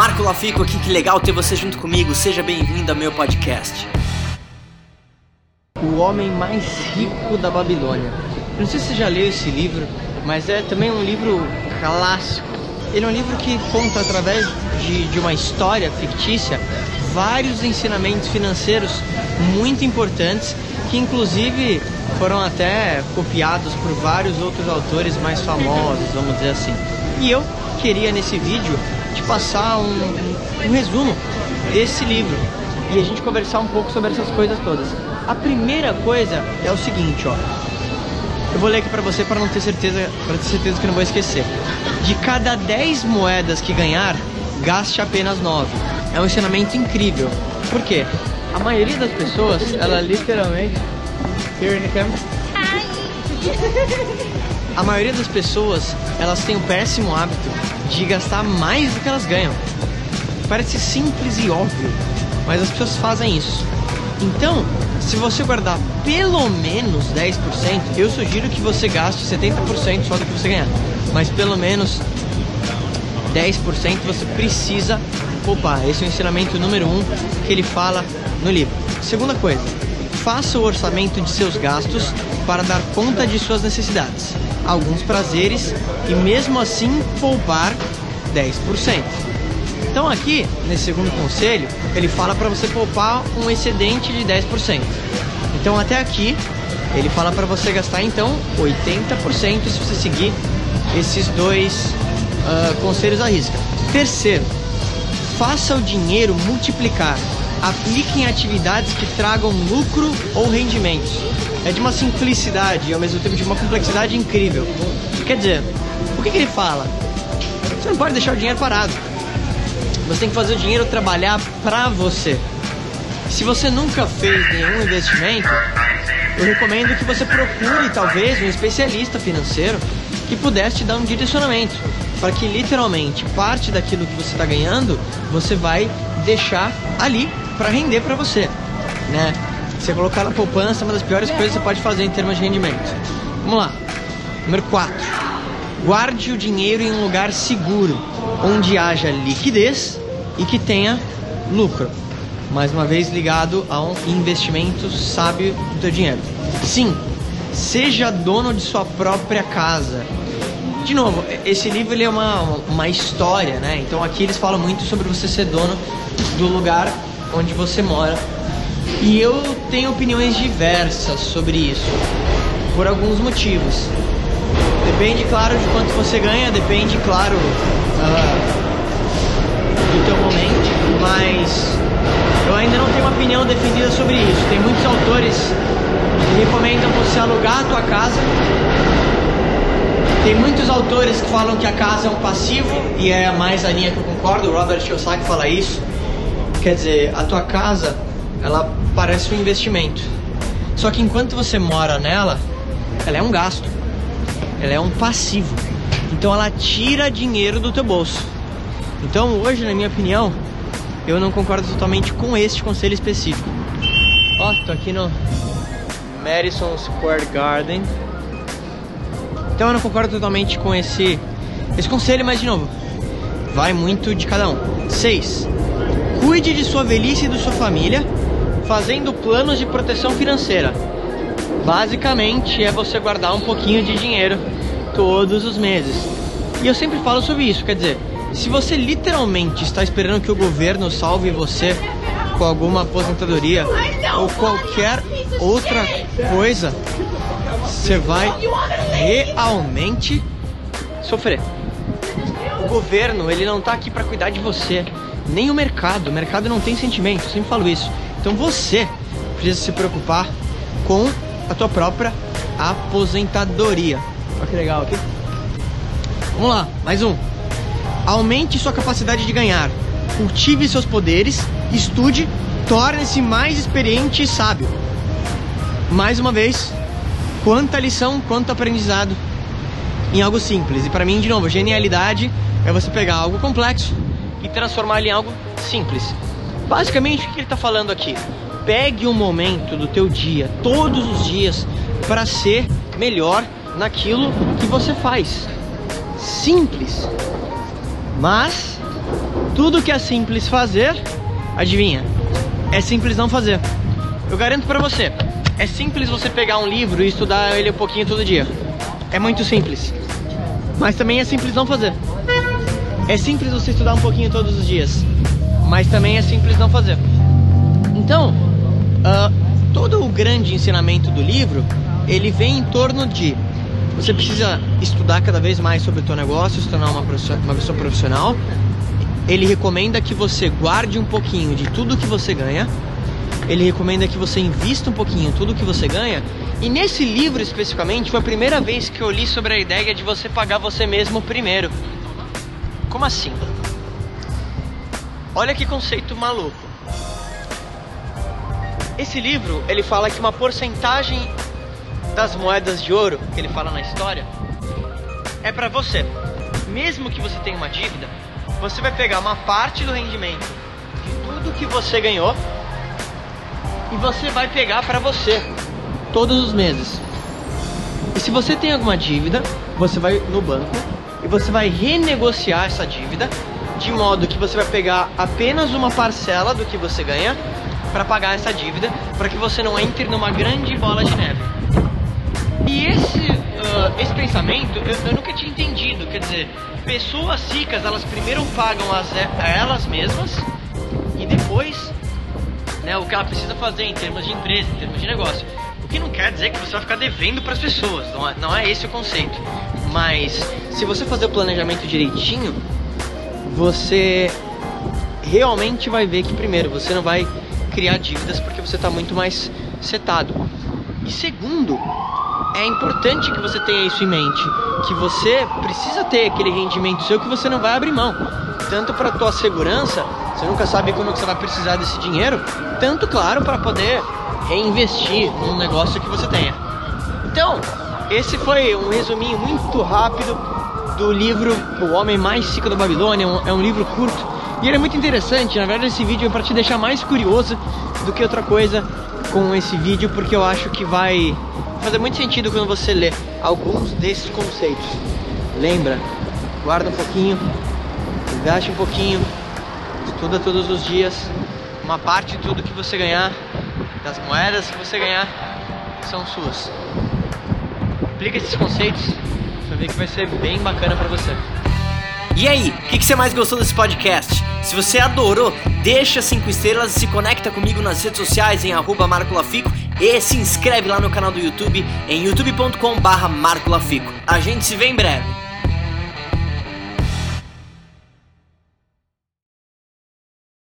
Marco Lafico aqui, que legal ter você junto comigo. Seja bem-vindo ao meu podcast. O Homem Mais Rico da Babilônia. Não sei se você já leu esse livro, mas é também um livro clássico. Ele é um livro que conta através de, de uma história fictícia vários ensinamentos financeiros muito importantes que inclusive foram até copiados por vários outros autores mais famosos, vamos dizer assim. E eu queria nesse vídeo te passar um, um resumo desse livro e a gente conversar um pouco sobre essas coisas todas. A primeira coisa é o seguinte, ó. Eu vou ler aqui para você para não ter certeza, para ter certeza que não vou esquecer. De cada 10 moedas que ganhar, gaste apenas 9. É um ensinamento incrível. Por quê? A maioria das pessoas, ela literalmente Here in the camera. A maioria das pessoas, elas têm o péssimo hábito de gastar mais do que elas ganham. Parece simples e óbvio, mas as pessoas fazem isso. Então, se você guardar pelo menos 10%, eu sugiro que você gaste 70% só do que você ganhar. Mas pelo menos 10% você precisa poupar. Esse é o ensinamento número 1 um que ele fala no livro. Segunda coisa, faça o orçamento de seus gastos para dar conta de suas necessidades, alguns prazeres e mesmo assim poupar 10%. Então aqui, nesse segundo conselho, ele fala para você poupar um excedente de 10%. Então até aqui, ele fala para você gastar então 80% se você seguir esses dois uh, conselhos à risca. Terceiro, faça o dinheiro multiplicar. Aplique em atividades que tragam lucro ou rendimentos. É de uma simplicidade e ao mesmo tempo de uma complexidade incrível. Quer dizer, o que, que ele fala? Você não pode deixar o dinheiro parado. Você tem que fazer o dinheiro trabalhar para você. Se você nunca fez nenhum investimento, eu recomendo que você procure talvez um especialista financeiro que pudesse te dar um direcionamento para que literalmente parte daquilo que você está ganhando você vai deixar ali para render para você, né? Você colocar na poupança é uma das piores coisas que você pode fazer em termos de rendimento. Vamos lá. Número 4. Guarde o dinheiro em um lugar seguro, onde haja liquidez e que tenha lucro. Mais uma vez ligado a um investimento sábio do teu dinheiro. 5. Seja dono de sua própria casa. De novo, esse livro ele é uma, uma história, né? Então aqui eles falam muito sobre você ser dono do lugar onde você mora. E eu tenho opiniões diversas sobre isso, por alguns motivos. Depende, claro, de quanto você ganha, depende, claro, uh, do teu momento, mas eu ainda não tenho uma opinião definida sobre isso. Tem muitos autores que recomendam você alugar a tua casa. Tem muitos autores que falam que a casa é um passivo e é mais a linha que eu concordo. O Robert Kiyosaki fala isso. Quer dizer, a tua casa, ela parece um investimento. Só que enquanto você mora nela, ela é um gasto. Ela é um passivo. Então ela tira dinheiro do teu bolso. Então hoje, na minha opinião, eu não concordo totalmente com este conselho específico. Ó, oh, tô aqui no Madison Square Garden. Então eu não concordo totalmente com esse, esse conselho, mas de novo, vai muito de cada um. 6. Cuide de sua velhice e de sua família, fazendo planos de proteção financeira. Basicamente é você guardar um pouquinho de dinheiro todos os meses. E eu sempre falo sobre isso, quer dizer, se você literalmente está esperando que o governo salve você com alguma aposentadoria ou qualquer outra coisa, você vai realmente sofrer. O governo, ele não está aqui para cuidar de você, nem o mercado. O mercado não tem sentimento, eu sempre falo isso. Então você precisa se preocupar com a tua própria aposentadoria. Olha que legal aqui. Vamos lá, mais um. Aumente sua capacidade de ganhar. Cultive seus poderes, estude, torne-se mais experiente e sábio. Mais uma vez, quanta lição, quanto aprendizado em algo simples. E para mim, de novo, genialidade é você pegar algo complexo e transformar em algo simples. Basicamente, o que ele está falando aqui? Pegue um momento do teu dia, todos os dias, para ser melhor naquilo que você faz. Simples. Mas tudo que é simples fazer, adivinha? É simples não fazer. Eu garanto para você, é simples você pegar um livro e estudar ele um pouquinho todo dia. É muito simples. Mas também é simples não fazer. É simples você estudar um pouquinho todos os dias. Mas também é simples não fazer. Então, uh, todo o grande ensinamento do livro, ele vem em torno de você precisa estudar cada vez mais sobre o teu negócio, se tornar uma, uma pessoa profissional. Ele recomenda que você guarde um pouquinho de tudo que você ganha. Ele recomenda que você invista um pouquinho tudo que você ganha. E nesse livro especificamente foi a primeira vez que eu li sobre a ideia de você pagar você mesmo primeiro. Como assim? Olha que conceito maluco. Esse livro, ele fala que uma porcentagem das moedas de ouro que ele fala na história é para você. Mesmo que você tenha uma dívida, você vai pegar uma parte do rendimento de tudo que você ganhou e você vai pegar para você todos os meses. E se você tem alguma dívida, você vai no banco e você vai renegociar essa dívida de modo que você vai pegar apenas uma parcela do que você ganha para pagar essa dívida, para que você não entre numa grande bola de neve. E esse, uh, esse pensamento eu, eu, nunca tinha entendido. Quer dizer, pessoas ricas elas primeiro pagam as, a elas mesmas né, o que ela precisa fazer em termos de empresa, em termos de negócio. O que não quer dizer que você vai ficar devendo para as pessoas, não é, não é esse o conceito. Mas se você fazer o planejamento direitinho, você realmente vai ver que primeiro você não vai criar dívidas porque você está muito mais setado. E segundo, é importante que você tenha isso em mente, que você precisa ter aquele rendimento seu que você não vai abrir mão, tanto para tua segurança, você nunca sabe como você vai precisar desse dinheiro, tanto claro para poder reinvestir num negócio que você tenha. Então, esse foi um resuminho muito rápido do livro O Homem Mais Rico da Babilônia, é um livro curto e ele é muito interessante. Na verdade, esse vídeo é para te deixar mais curioso do que outra coisa com esse vídeo, porque eu acho que vai fazer muito sentido quando você lê alguns desses conceitos. Lembra, guarda um pouquinho, gaste um pouquinho, estuda todos os dias, uma parte de tudo que você ganhar, das moedas que você ganhar, são suas. Aplica esses conceitos, você vai ver que vai ser bem bacana para você. E aí, o que, que, você mais gostou desse podcast? Se você adorou, deixa 5 estrelas e se conecta comigo nas redes sociais em arroba marcolafico e se inscreve lá no canal do YouTube em youtube.com barra marcolafico. A gente se vê em breve.